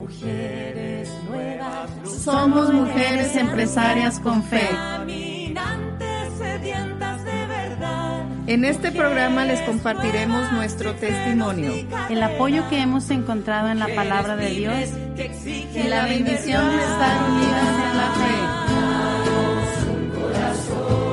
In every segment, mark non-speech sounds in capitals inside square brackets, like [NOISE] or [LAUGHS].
Mujeres nuevas. Somos mujeres empresarias con fe. Caminantes sedientas de verdad. En este programa les compartiremos nuestro testimonio el apoyo que hemos encontrado en la palabra de Dios y la bendición de estar unidas en la fe. Comenzamos.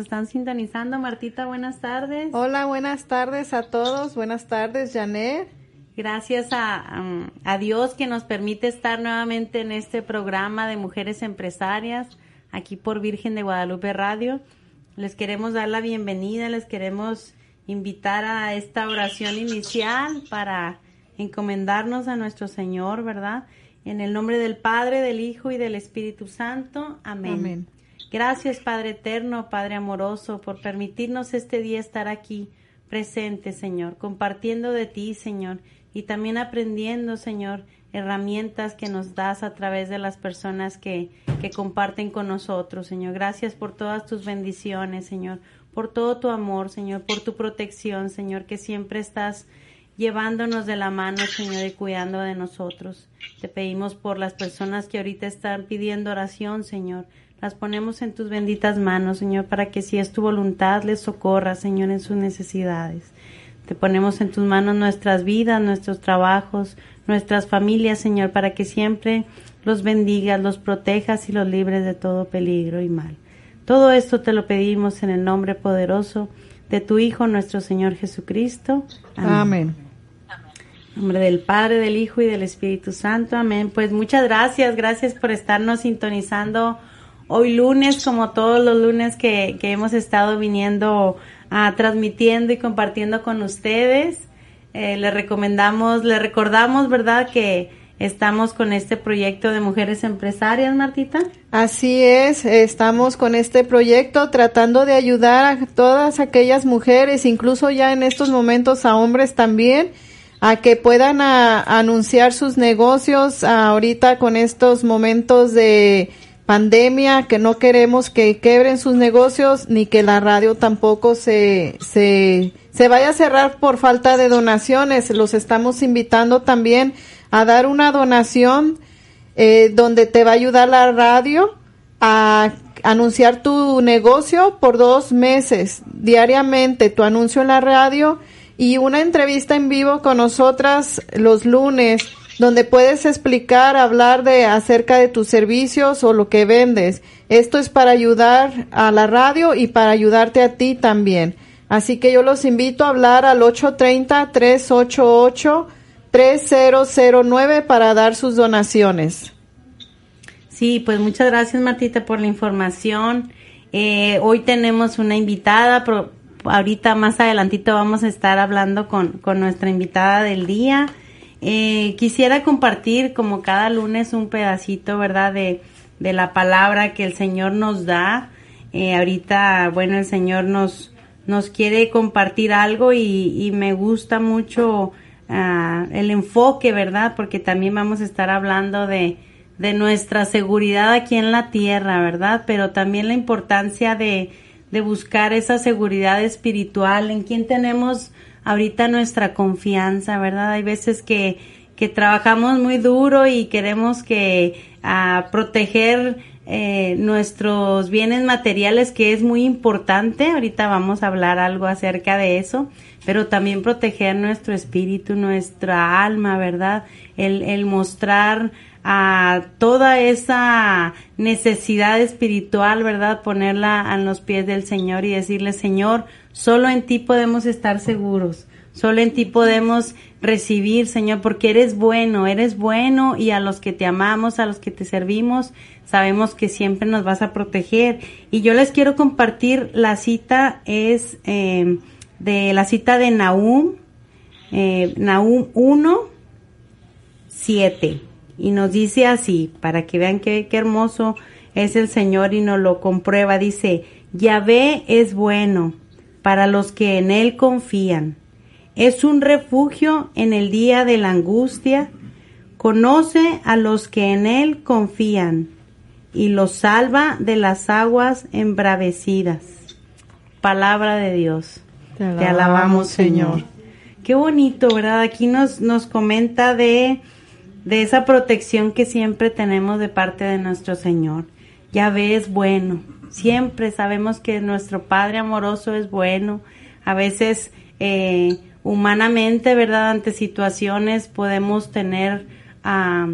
Están sintonizando. Martita, buenas tardes. Hola, buenas tardes a todos. Buenas tardes, Janet. Gracias a, um, a Dios que nos permite estar nuevamente en este programa de mujeres empresarias, aquí por Virgen de Guadalupe Radio. Les queremos dar la bienvenida, les queremos invitar a esta oración inicial para encomendarnos a nuestro Señor, ¿verdad? En el nombre del Padre, del Hijo y del Espíritu Santo. Amén. Amén. Gracias, Padre eterno, Padre amoroso, por permitirnos este día estar aquí presente, Señor, compartiendo de ti, Señor, y también aprendiendo, Señor, herramientas que nos das a través de las personas que, que comparten con nosotros, Señor. Gracias por todas tus bendiciones, Señor, por todo tu amor, Señor, por tu protección, Señor, que siempre estás llevándonos de la mano, Señor, y cuidando de nosotros. Te pedimos por las personas que ahorita están pidiendo oración, Señor. Las ponemos en tus benditas manos, Señor, para que si es tu voluntad les socorra, Señor, en sus necesidades. Te ponemos en tus manos nuestras vidas, nuestros trabajos, nuestras familias, Señor, para que siempre los bendigas, los protejas y los libres de todo peligro y mal. Todo esto te lo pedimos en el nombre poderoso de tu Hijo, nuestro Señor Jesucristo. Amén. En nombre del Padre, del Hijo y del Espíritu Santo. Amén. Pues muchas gracias, gracias por estarnos sintonizando hoy lunes, como todos los lunes que, que hemos estado viniendo a transmitiendo y compartiendo con ustedes. Eh, le recomendamos, le recordamos, ¿verdad? Que estamos con este proyecto de mujeres empresarias, Martita. Así es, estamos con este proyecto tratando de ayudar a todas aquellas mujeres, incluso ya en estos momentos a hombres también, a que puedan anunciar sus negocios ahorita con estos momentos de pandemia, que no queremos que quebren sus negocios ni que la radio tampoco se, se, se vaya a cerrar por falta de donaciones. Los estamos invitando también a dar una donación eh, donde te va a ayudar la radio a anunciar tu negocio por dos meses diariamente, tu anuncio en la radio y una entrevista en vivo con nosotras los lunes donde puedes explicar, hablar de acerca de tus servicios o lo que vendes. Esto es para ayudar a la radio y para ayudarte a ti también. Así que yo los invito a hablar al 830-388-3009 para dar sus donaciones. Sí, pues muchas gracias Martita por la información. Eh, hoy tenemos una invitada, pero ahorita más adelantito vamos a estar hablando con, con nuestra invitada del día. Eh, quisiera compartir como cada lunes un pedacito, ¿verdad? De, de la palabra que el Señor nos da. Eh, ahorita, bueno, el Señor nos, nos quiere compartir algo y, y me gusta mucho ah, el enfoque, ¿verdad? Porque también vamos a estar hablando de, de nuestra seguridad aquí en la tierra, ¿verdad? Pero también la importancia de, de buscar esa seguridad espiritual, en quien tenemos ahorita nuestra confianza, ¿verdad? Hay veces que, que trabajamos muy duro y queremos que ah, proteger eh, nuestros bienes materiales, que es muy importante. Ahorita vamos a hablar algo acerca de eso, pero también proteger nuestro espíritu, nuestra alma, ¿verdad? El, el mostrar a toda esa necesidad espiritual, ¿verdad? Ponerla a los pies del Señor y decirle, Señor, solo en ti podemos estar seguros, solo en ti podemos recibir, Señor, porque eres bueno, eres bueno y a los que te amamos, a los que te servimos, sabemos que siempre nos vas a proteger. Y yo les quiero compartir, la cita es eh, de la cita de Nahum, eh, Nahum 1, 7 y nos dice así, para que vean qué, qué hermoso es el Señor y nos lo comprueba, dice, Yahvé es bueno para los que en Él confían. Es un refugio en el día de la angustia. Conoce a los que en Él confían y los salva de las aguas embravecidas. Palabra de Dios. Te alabamos, Señor. Qué bonito, ¿verdad? Aquí nos, nos comenta de de esa protección que siempre tenemos de parte de nuestro Señor. Ya ves, bueno, siempre sabemos que nuestro Padre amoroso es bueno. A veces, eh, humanamente, ¿verdad? Ante situaciones podemos tener ah,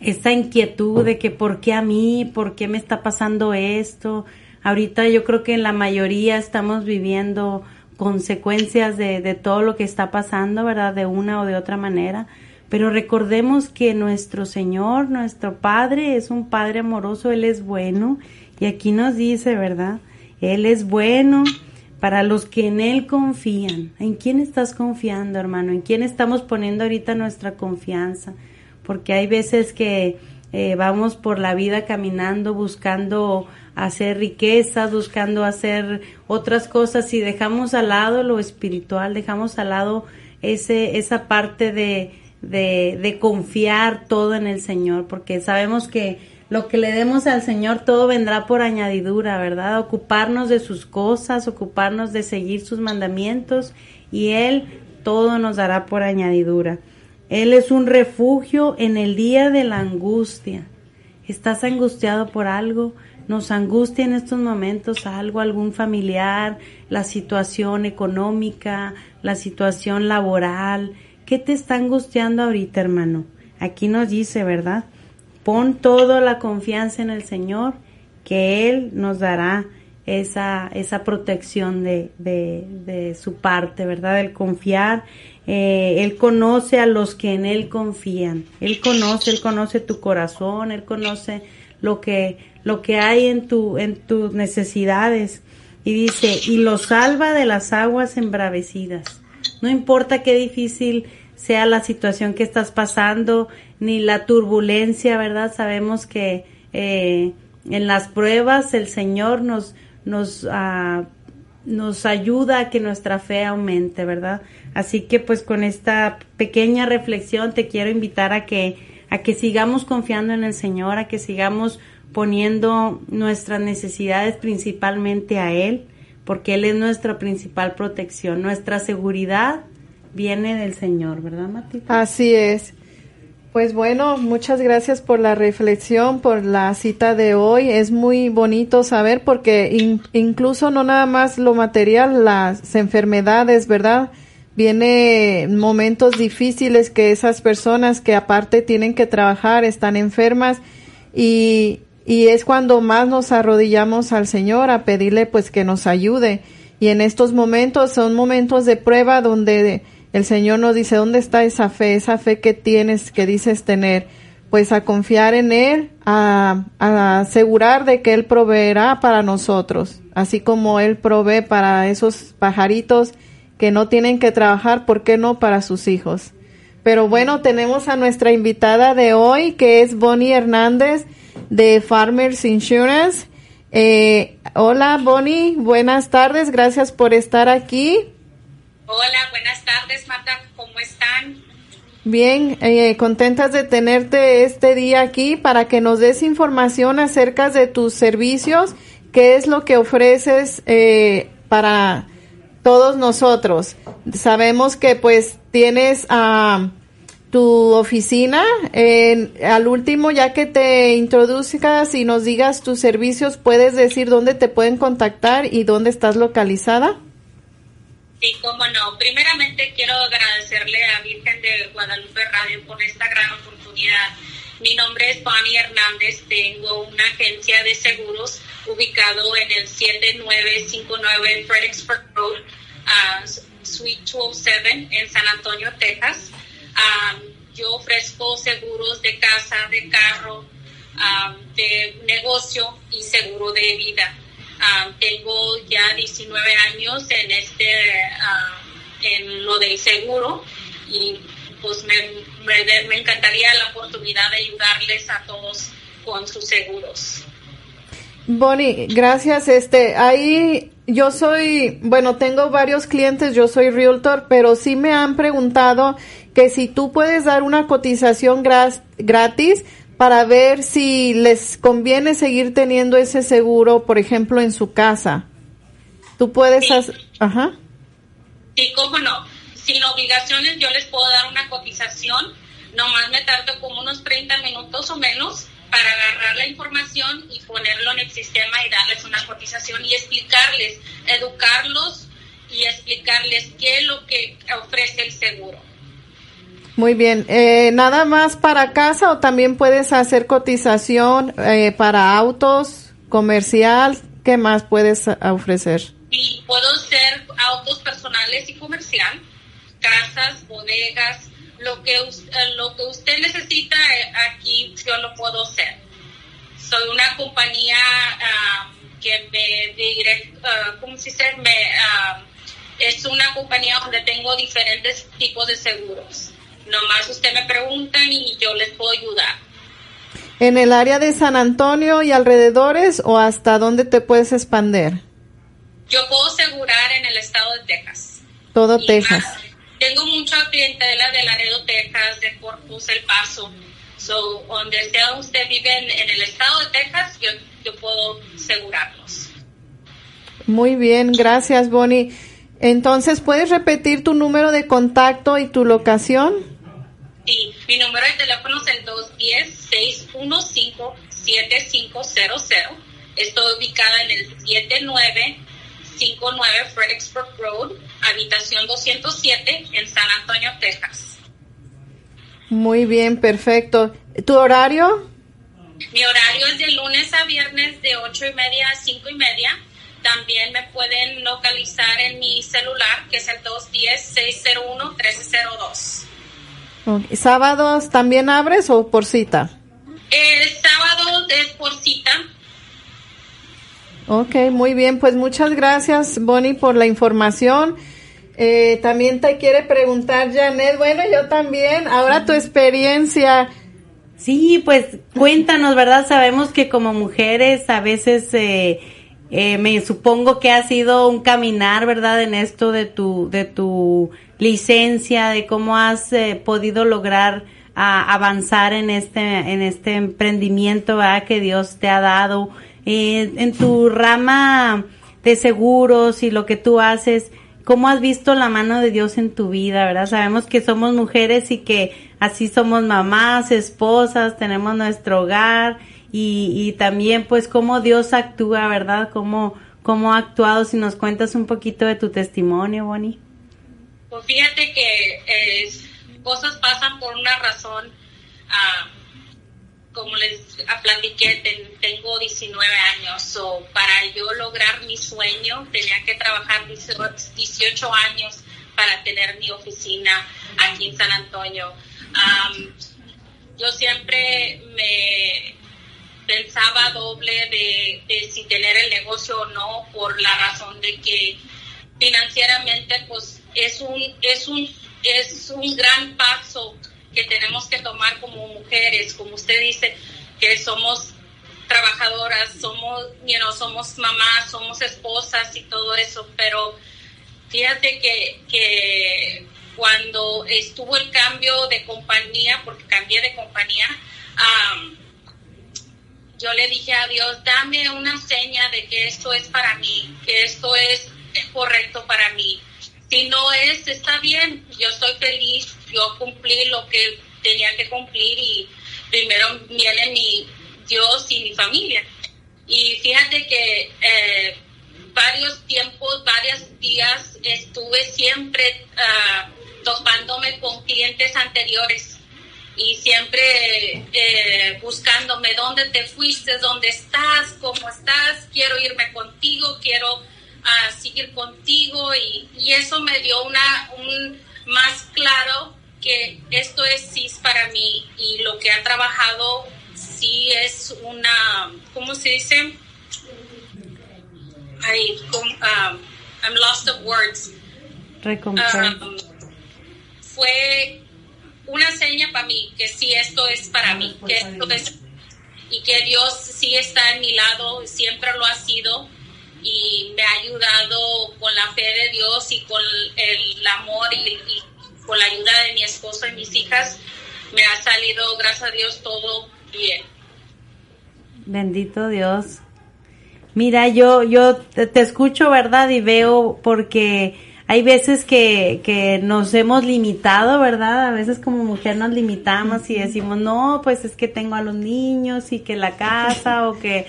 esta inquietud de que ¿por qué a mí? ¿Por qué me está pasando esto? Ahorita yo creo que en la mayoría estamos viviendo consecuencias de, de todo lo que está pasando, ¿verdad? De una o de otra manera. Pero recordemos que nuestro Señor, nuestro Padre, es un Padre amoroso, Él es bueno. Y aquí nos dice, ¿verdad? Él es bueno para los que en Él confían. ¿En quién estás confiando, hermano? ¿En quién estamos poniendo ahorita nuestra confianza? Porque hay veces que eh, vamos por la vida caminando buscando hacer riquezas, buscando hacer otras cosas y dejamos al lado lo espiritual, dejamos al lado ese, esa parte de, de, confiar todo en el Señor, porque sabemos que lo que le demos al Señor todo vendrá por añadidura, ¿verdad? Ocuparnos de sus cosas, ocuparnos de seguir sus mandamientos y Él todo nos dará por añadidura. Él es un refugio en el día de la angustia. ¿Estás angustiado por algo? Nos angustia en estos momentos algo, algún familiar, la situación económica, la situación laboral, ¿Qué te está angustiando ahorita, hermano? Aquí nos dice, ¿verdad? Pon toda la confianza en el Señor, que Él nos dará esa, esa protección de, de, su parte, ¿verdad? El confiar. Eh, él conoce a los que en Él confían. Él conoce, Él conoce tu corazón, Él conoce lo que, lo que hay en, tu, en tus necesidades. Y dice, y lo salva de las aguas embravecidas. No importa qué difícil sea la situación que estás pasando, ni la turbulencia, ¿verdad? Sabemos que eh, en las pruebas el Señor nos, nos, uh, nos ayuda a que nuestra fe aumente, ¿verdad? Así que pues con esta pequeña reflexión te quiero invitar a que, a que sigamos confiando en el Señor, a que sigamos poniendo nuestras necesidades principalmente a Él, porque Él es nuestra principal protección, nuestra seguridad viene del Señor, ¿verdad, Matita? Así es. Pues bueno, muchas gracias por la reflexión, por la cita de hoy. Es muy bonito saber porque incluso no nada más lo material, las enfermedades, ¿verdad? Viene momentos difíciles que esas personas que aparte tienen que trabajar están enfermas y y es cuando más nos arrodillamos al Señor a pedirle pues que nos ayude. Y en estos momentos son momentos de prueba donde el Señor nos dice, ¿dónde está esa fe? Esa fe que tienes, que dices tener. Pues a confiar en Él, a, a asegurar de que Él proveerá para nosotros, así como Él provee para esos pajaritos que no tienen que trabajar, ¿por qué no para sus hijos? Pero bueno, tenemos a nuestra invitada de hoy, que es Bonnie Hernández de Farmers Insurance. Eh, hola Bonnie, buenas tardes, gracias por estar aquí. Hola, buenas tardes Marta, ¿cómo están? Bien, eh, contentas de tenerte este día aquí para que nos des información acerca de tus servicios, qué es lo que ofreces eh, para todos nosotros. Sabemos que pues tienes a tu oficina. al último, ya que te introduzcas y nos digas tus servicios, ¿puedes decir dónde te pueden contactar y dónde estás localizada? Sí, cómo no. Primeramente quiero agradecerle a Virgen de Guadalupe Radio por esta gran oportunidad Mi nombre es Bonnie Hernández, tengo una agencia de seguros ubicado en el 7959 Fredericksburg Road, uh, Suite 207 en San Antonio, Texas. Um, yo ofrezco seguros de casa, de carro, um, de negocio y seguro de vida. Um, tengo ya 19 años en este, uh, en lo del seguro y pues me, me, encantaría la oportunidad de ayudarles a todos con sus seguros. Bonnie, gracias. Este, ahí yo soy, bueno, tengo varios clientes, yo soy realtor, pero sí me han preguntado que si tú puedes dar una cotización gratis para ver si les conviene seguir teniendo ese seguro, por ejemplo, en su casa. Tú puedes Sí. hacer, ajá. Sí, cómo no. Sin obligaciones yo les puedo dar una cotización. Nomás me tardo como unos 30 minutos o menos para agarrar la información y ponerlo en el sistema y darles una cotización y explicarles, educarlos y explicarles qué es lo que ofrece el seguro. Muy bien. Eh, ¿Nada más para casa o también puedes hacer cotización eh, para autos, comercial? ¿Qué más puedes ofrecer? Puedo ser autos personales y comercial, casas, bodegas, lo que, eh, lo que usted necesita eh, aquí yo lo puedo hacer. Soy una compañía ah, que me direct, ah, ¿cómo se dice? Ah, es una compañía donde tengo diferentes tipos de seguros. Nomás usted me preguntan y yo les puedo ayudar. ¿En el área de San Antonio y alrededores o hasta dónde te puedes expander? Yo puedo asegurar en el estado de Texas. Todo Y Texas. más, tengo mucha clientela de Laredo, Texas, de Corpus, El Paso. So, donde sea usted vive en, en el estado de Texas, yo, yo puedo asegurarlos. Muy bien, gracias Bonnie. Entonces, ¿puedes repetir tu número de contacto y tu locación? Sí, mi número de teléfono es el 210-615-7500. Estoy ubicada en el 7959 Fredericksburg Road, habitación 207, en San Antonio, Texas. Muy bien, perfecto. ¿Tu horario? Mi horario es de lunes a viernes de 8 y media a 5 y media. También me pueden localizar en mi celular, que es el 210-601-1302. ¿Sábados también abres o por cita? El sábado es por cita. Ok, muy bien, pues muchas gracias Bonnie por la información. Eh, también te quiere preguntar Janet, bueno, yo también, ahora tu experiencia. Sí, pues cuéntanos, ¿verdad? Sabemos que como mujeres a veces eh, eh, me supongo que ha sido un caminar, ¿verdad? En esto de tu de tu licencia, de cómo has eh, podido lograr a avanzar en este en este emprendimiento. Que Dios te ha dado Eh, en tu rama de seguros y lo que tú haces. ¿Cómo has visto la mano de Dios en tu vida, verdad? Sabemos que somos mujeres y que así somos mamás, esposas, tenemos nuestro hogar y, y también pues cómo Dios actúa, ¿verdad? Cómo, cómo ha actuado, si nos cuentas un poquito de tu testimonio, Bonnie. Pues fíjate que eh, cosas pasan por una razón. ah, como les platiqué, ten- tengo 19 años. So, para yo lograr mi sueño, tenía que trabajar 18 años para tener mi oficina aquí en San Antonio. Am, yo siempre me pensaba doble de, de si tener el negocio o no por la razón de que financieramente pues es un es un es un gran paso que tenemos que tomar como mujeres como usted dice que somos trabajadoras somos you know, somos mamás somos esposas y todo eso pero fíjate que, que cuando estuvo el cambio de compañía porque cambié de compañía yo le dije a Dios, dame una seña de que esto es para mí, que esto es correcto para mí. Si no es, está bien, yo estoy feliz, yo cumplí lo que tenía que cumplir y primero viene mi Dios y mi familia. Y fíjate que eh, varios tiempos, varios días estuve siempre ah, topándome con clientes anteriores y siempre eh, buscándome dónde te fuiste, dónde estás, cómo estás, quiero irme contigo, quiero ah, seguir contigo y, y, eso me dio una un más claro que esto es CIS para mí y lo que ha trabajado sí es una, ¿cómo se dice? Ay, um, I'm lost of words. Um, fue una seña para mí que sí esto es para mí, que esto es y que Dios sí está en mi lado, siempre lo ha sido y me ha ayudado con la fe de Dios y con el amor y, con la ayuda de mi esposo y mis hijas, me ha salido, gracias a Dios, todo bien. Bendito Dios. Mira, yo, yo te escucho, ¿verdad? Y veo porque hay veces que, que nos hemos limitado, ¿verdad? A veces como mujer nos limitamos y decimos, no, pues es que tengo a los niños y que la casa o que,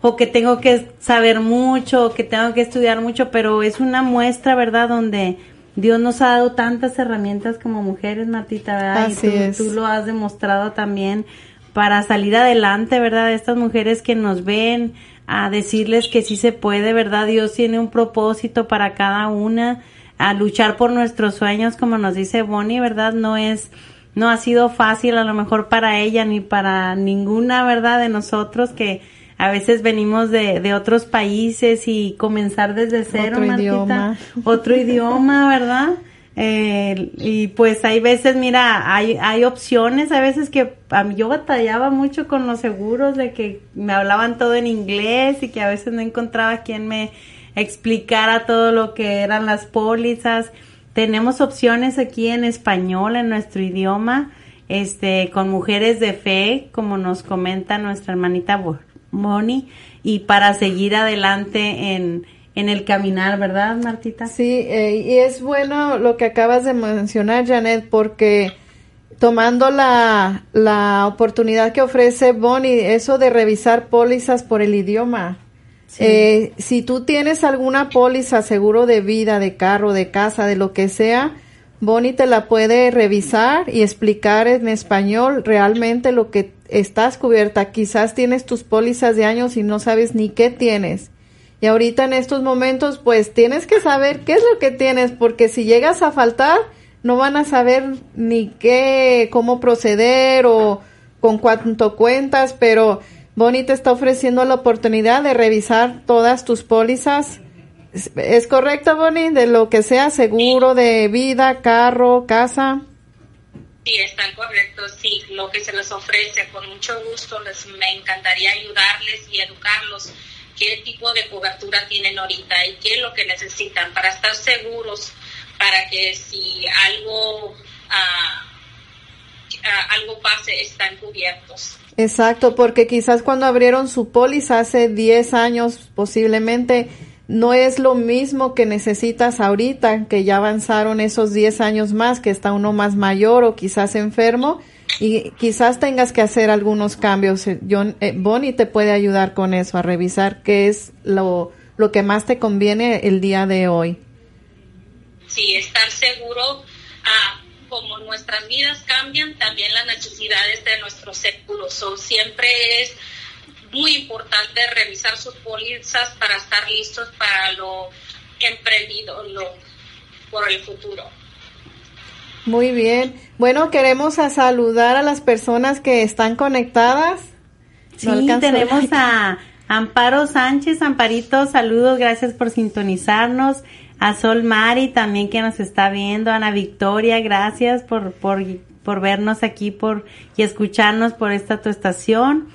o que tengo que saber mucho o que tengo que estudiar mucho, pero es una muestra, ¿verdad? Donde Dios nos ha dado tantas herramientas como mujeres, Martita, ¿verdad? y tú, tú lo has demostrado también para salir adelante, ¿verdad? Estas mujeres que nos ven, a decirles que sí se puede, ¿verdad? Dios tiene un propósito para cada una, a luchar por nuestros sueños, como nos dice Bonnie, ¿verdad? No es, no ha sido fácil a lo mejor para ella ni para ninguna, ¿verdad? De nosotros que a veces venimos de, de otros países y comenzar desde cero, otro idioma. otro idioma, ¿verdad? Eh, y pues hay veces, mira, hay, hay opciones, a veces que a mí yo batallaba mucho con los seguros de que me hablaban todo en inglés y que a veces no encontraba quien me explicara todo lo que eran las pólizas. Tenemos opciones aquí en español, en nuestro idioma, este, con mujeres de fe, como nos comenta nuestra hermanita Moni y para seguir adelante en, en el caminar, ¿verdad, Martita? Sí, eh, y es bueno lo que acabas de mencionar, Janet, porque tomando la, la oportunidad que ofrece Bonnie, eso de revisar pólizas por el idioma. Eh, si tú tienes alguna póliza, seguro de vida, de carro, de casa, de lo que sea, Bonnie te la puede revisar y explicar en español realmente lo que estás cubierta. Quizás tienes tus pólizas de años y no sabes ni qué tienes. Y ahorita en estos momentos, pues tienes que saber qué es lo que tienes, porque si llegas a faltar, no van a saber ni qué, cómo proceder o con cuánto cuentas, pero Bonnie te está ofreciendo la oportunidad de revisar todas tus pólizas ¿Es correcto, Bonnie? De lo que sea seguro de vida, carro, casa. Sí, están correctos, sí, lo que se les ofrece, con mucho gusto, les me encantaría ayudarles y educarlos qué tipo de cobertura tienen ahorita y qué es lo que necesitan para estar seguros, para que si algo, ah, algo pase, están cubiertos. Exacto, porque quizás cuando abrieron su póliza hace 10 años, posiblemente no es lo mismo que necesitas ahorita, que ya avanzaron esos 10 años más, que está uno más mayor o quizás enfermo y quizás tengas que hacer algunos cambios. John, eh, Bonnie te puede ayudar con eso, a revisar qué es lo, lo que más te conviene el día de hoy. Sí, estar seguro, ah, como nuestras vidas cambian, también las necesidades de nuestros círculos. siempre es muy importante revisar sus pólizas para estar listos para lo emprendido lo, por el futuro. Muy bien. Bueno, queremos saludar a las personas que están conectadas. Sí, tenemos [LAUGHS] a Amparo Sánchez. Amparito, saludos, gracias por sintonizarnos. A Sol Mari también que nos está viendo. Ana Victoria, gracias por, por, por vernos aquí por, y escucharnos por esta tu estación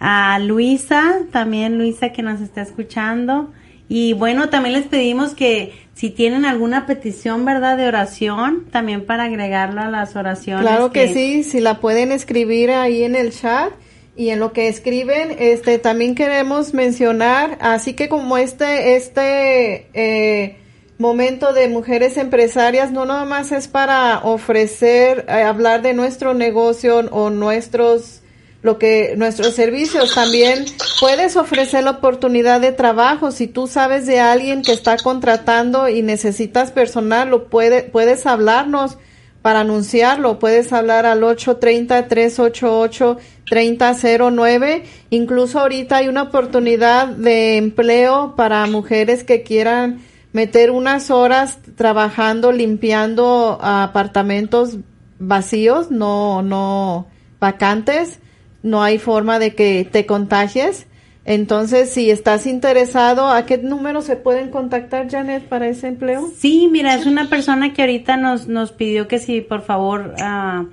a Luisa, también Luisa que nos está escuchando. Y bueno, también les pedimos que si tienen alguna petición, ¿verdad? De oración, también para agregarla a las oraciones. Claro que, sí, si la pueden escribir ahí en el chat y en lo que escriben, este, también queremos mencionar, así que como este, este, eh, momento de mujeres empresarias no nada más es para ofrecer, eh, hablar de nuestro negocio o nuestros lo que nuestros servicios también puedes ofrecer la oportunidad de trabajo si tú sabes de alguien que está contratando y necesitas personal lo puede, puedes hablarnos para anunciarlo. Puedes hablar al 830-388-3009. Incluso ahorita hay una oportunidad de empleo para mujeres que quieran meter unas horas trabajando, limpiando apartamentos vacíos, no, no vacantes. No hay forma de que te contagies. Entonces, si estás interesado, ¿a qué número se pueden contactar, Janet, para ese empleo? Sí, mira, es una persona que ahorita nos, nos pidió que si por favor uh,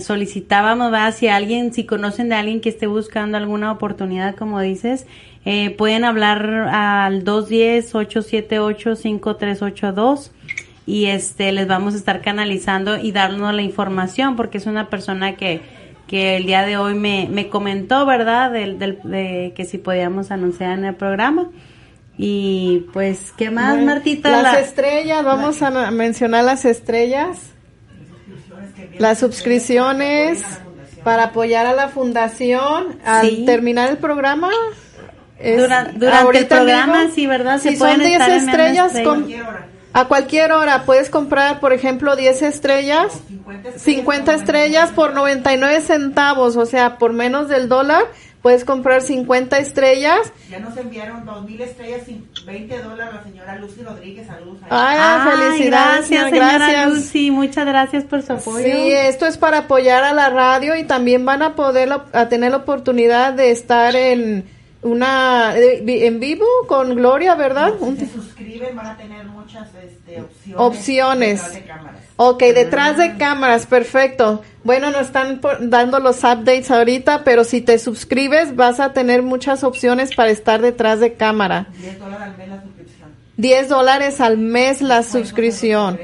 solicitábamos, va si alguien, si conocen de alguien que esté buscando alguna oportunidad, como dices, eh, pueden hablar al 210-878-5382 y este les vamos a estar canalizando y darnos la información porque es una persona que que el día de hoy me, me comentó, ¿verdad? Del, del, de que si podíamos anunciar en el programa. Y pues, ¿qué más, Martita? Las estrellas, vamos a mencionar las estrellas. Las suscripciones para apoyar a la fundación al terminar el programa. durante el programa, sí, ¿verdad? Se si son 10 estrellas, con, a cualquier hora puedes comprar, por ejemplo, 10 estrellas, 50 estrellas por 99 centavos, o sea, por menos del dólar, puedes comprar 50 estrellas. Ya nos enviaron 2000 estrellas y 20 dólares la señora Lucy Rodríguez. Saludos. Ay, felicidades. Gracias, señora Lucy. Muchas gracias por su apoyo. Sí, esto es para apoyar a la radio y también van a poder a tener la oportunidad de estar en una en vivo con Gloria, ¿verdad? Van a tener muchas este, opciones. Opciones. Detrás de cámaras. Ok, detrás de cámaras, perfecto. Bueno, nos están dando los updates ahorita, pero si te suscribes vas a tener muchas opciones para estar detrás de cámara. 10 dólares al mes la suscripción. 10 dólares al mes la suscripción.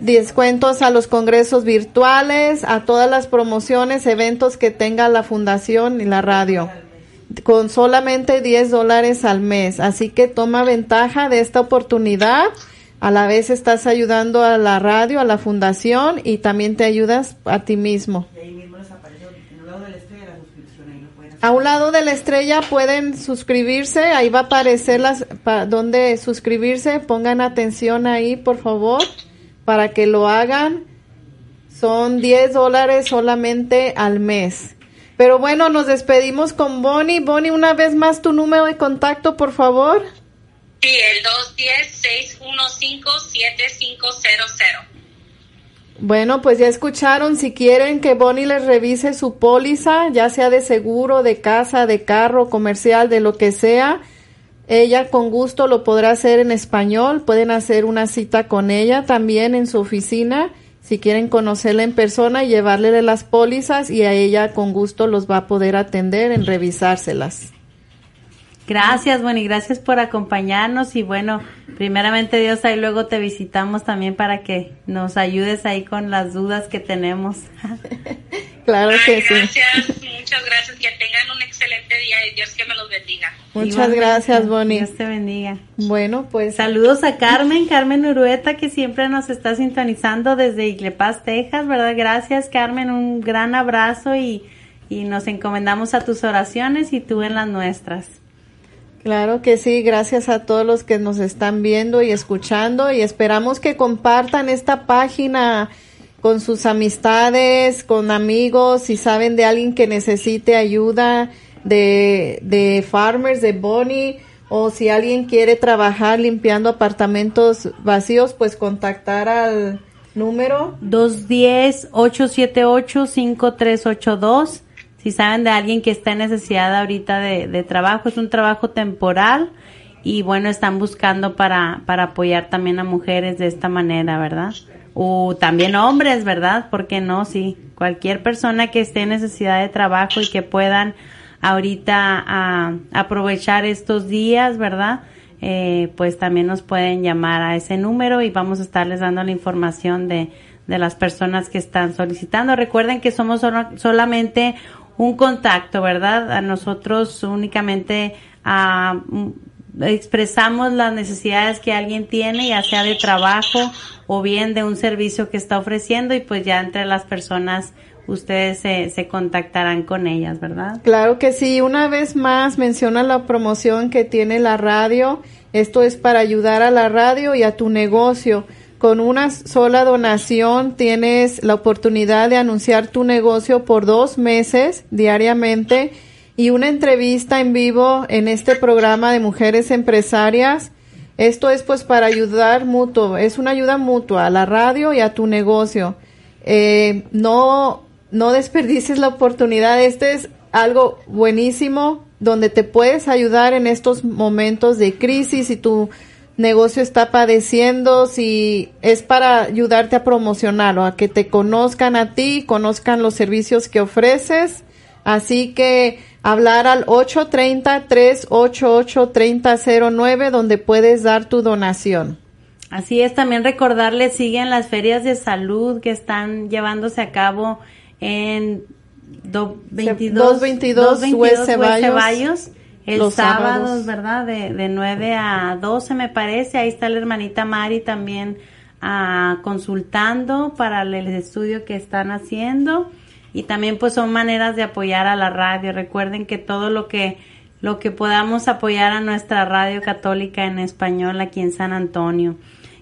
Descuentos a los congresos virtuales, a todas las promociones, eventos que tenga la fundación y la radio con solamente 10 dólares al mes. Así que toma ventaja de esta oportunidad. A la vez estás ayudando a la radio, a la fundación y también te ayudas a ti mismo. A un lado de la estrella pueden suscribirse, ahí va a aparecer las donde suscribirse, pongan atención ahí por favor para que lo hagan. Son 10 dólares solamente al mes. Pero bueno, nos despedimos con Bonnie. Bonnie, una vez más tu número de contacto, por favor. Sí, el 210-615-7500. Bueno, pues ya escucharon, si quieren que Bonnie les revise su póliza, ya sea de seguro, de casa, de carro, comercial, de lo que sea, ella con gusto lo podrá hacer en español, pueden hacer una cita con ella también en su oficina si quieren conocerla en persona y llevarle las pólizas y a ella con gusto los va a poder atender en revisárselas. Gracias, bueno, y gracias por acompañarnos y bueno, primeramente Dios, ahí luego te visitamos también para que nos ayudes ahí con las dudas que tenemos. [LAUGHS] claro que sí. Gracias, muchas gracias, que tengan un excelente día y Dios que me los bendiga. Muchas gracias, Bonnie. Dios te bendiga. Bueno, pues. Saludos a Carmen, Carmen Urueta, que siempre nos está sintonizando desde Iglepaz, Texas, ¿verdad? Gracias, Carmen, un gran abrazo y, y nos encomendamos a tus oraciones y tú en las nuestras. Claro que sí, gracias a todos los que nos están viendo y escuchando y esperamos que compartan esta página con sus amistades, con amigos, si saben de alguien que necesite ayuda de, de farmers, de Bonnie, o si alguien quiere trabajar limpiando apartamentos vacíos, pues contactar al número. 210-878-5382 si saben de alguien que está en necesidad ahorita de, trabajo, es un trabajo temporal y bueno, están buscando para, para apoyar también a mujeres de esta manera, ¿verdad? O también hombres, ¿verdad? porque no? Sí, cualquier persona que esté en necesidad de trabajo y que puedan ahorita a, aprovechar estos días, ¿verdad? Eh, pues también nos pueden llamar a ese número y vamos a estarles dando la información de, de las personas que están solicitando. Recuerden que somos solamente un contacto, ¿verdad? A nosotros únicamente ah, expresamos las necesidades que alguien tiene, ya sea de trabajo o bien de un servicio que está ofreciendo y pues ya entre las personas ustedes se, se contactarán con ellas, ¿verdad? Claro que sí. Una vez más menciona la promoción que tiene la radio. Esto es para ayudar a la radio y a tu negocio. Con una sola donación tienes la oportunidad de anunciar tu negocio por dos meses diariamente y una entrevista en vivo en este programa de mujeres empresarias. Esto es pues para ayudar mutuo, es una ayuda mutua a la radio y a tu negocio. Eh, no, no desperdicies la oportunidad. Este es algo buenísimo donde te puedes ayudar en estos momentos de crisis si tu negocio está padeciendo, si es para ayudarte a promocionarlo, a que te conozcan a ti, conozcan los servicios que ofreces. Así que hablar al 830-388-3009 donde puedes dar tu donación. Así es, también recordarles, siguen las ferias de salud que están llevándose a cabo en do, 22, 222 West Ceballos, el los sábado, sábados. ¿verdad? De, de 9 a 12 me parece. Ahí está la hermanita Mari también ah, consultando para el estudio que están haciendo. Y también pues son maneras de apoyar a la radio. Recuerden que todo lo que lo que podamos apoyar a nuestra radio católica en español aquí en San Antonio.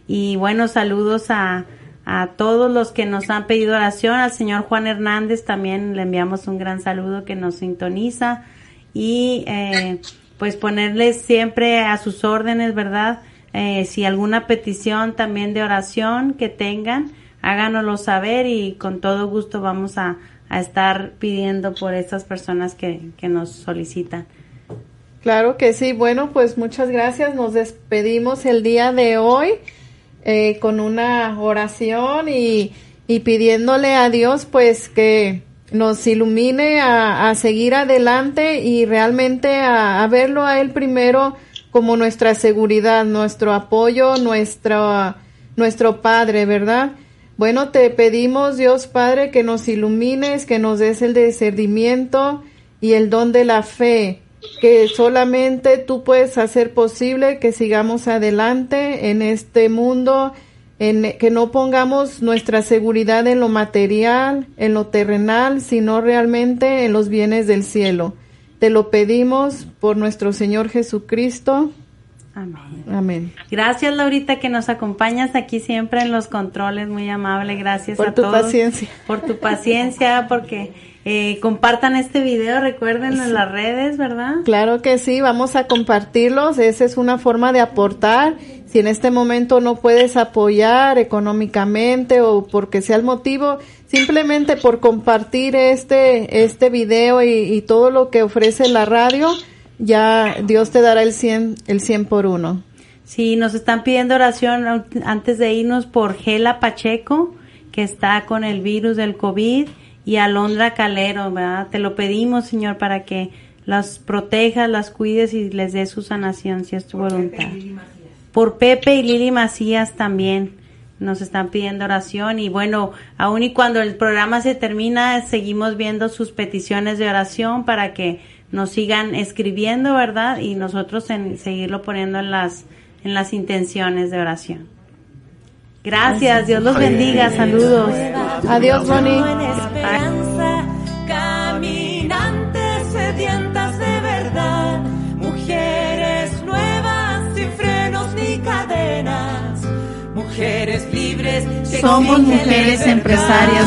Y bueno, saludos a, a todos los que nos han pedido oración. Al señor Juan Hernández también le enviamos un gran saludo que nos sintoniza. Y eh, pues ponerles siempre a sus órdenes, ¿verdad? Eh, si alguna petición también de oración que tengan, háganoslo saber y con todo gusto vamos a, a estar pidiendo por estas personas que, que nos solicitan. Claro que sí. Bueno, pues muchas gracias. Nos despedimos el día de hoy eh, con una oración y, y pidiéndole a Dios pues que nos ilumine a, a seguir adelante y realmente a, a verlo a Él primero como nuestra seguridad, nuestro apoyo, nuestro, nuestro Padre, ¿verdad? Bueno, te pedimos, Dios Padre, que nos ilumines, que nos des el discernimiento y el don de la fe, que solamente tú puedes hacer posible que sigamos adelante en este mundo, en, que no pongamos nuestra seguridad en lo material, en lo terrenal, sino realmente en los bienes del cielo. Te lo pedimos por nuestro Señor Jesucristo. Amén. Amén. Gracias, Laurita, que nos acompañas aquí siempre en los controles. Muy amable. Gracias Por a tu todos. paciencia. Por tu paciencia, porque eh, compartan este video, recuerden en las redes, ¿verdad? Claro que sí, vamos a compartirlos. Esa es una forma de aportar. Si en este momento no puedes apoyar económicamente o porque sea el motivo, simplemente por compartir este, este video y, y todo lo que ofrece la radio, ya Dios te dará el 100, el 100 por uno. Sí, nos están pidiendo oración an- antes de irnos por Gela Pacheco, que está con el virus del COVID, y Alondra Calero, ¿verdad? Te lo pedimos, Señor, para que las protejas, las cuides y les dé su sanación, si es tu voluntad. Por Pepe y Lili Macías también nos están pidiendo oración y bueno, aun y cuando el programa se termina, seguimos viendo sus peticiones de oración para que nos sigan escribiendo, ¿verdad? Y nosotros en seguirlo poniendo en las en las intenciones de oración. Gracias, Dios los bendiga, saludos. Adiós, Bonnie. Somos mujeres empresarias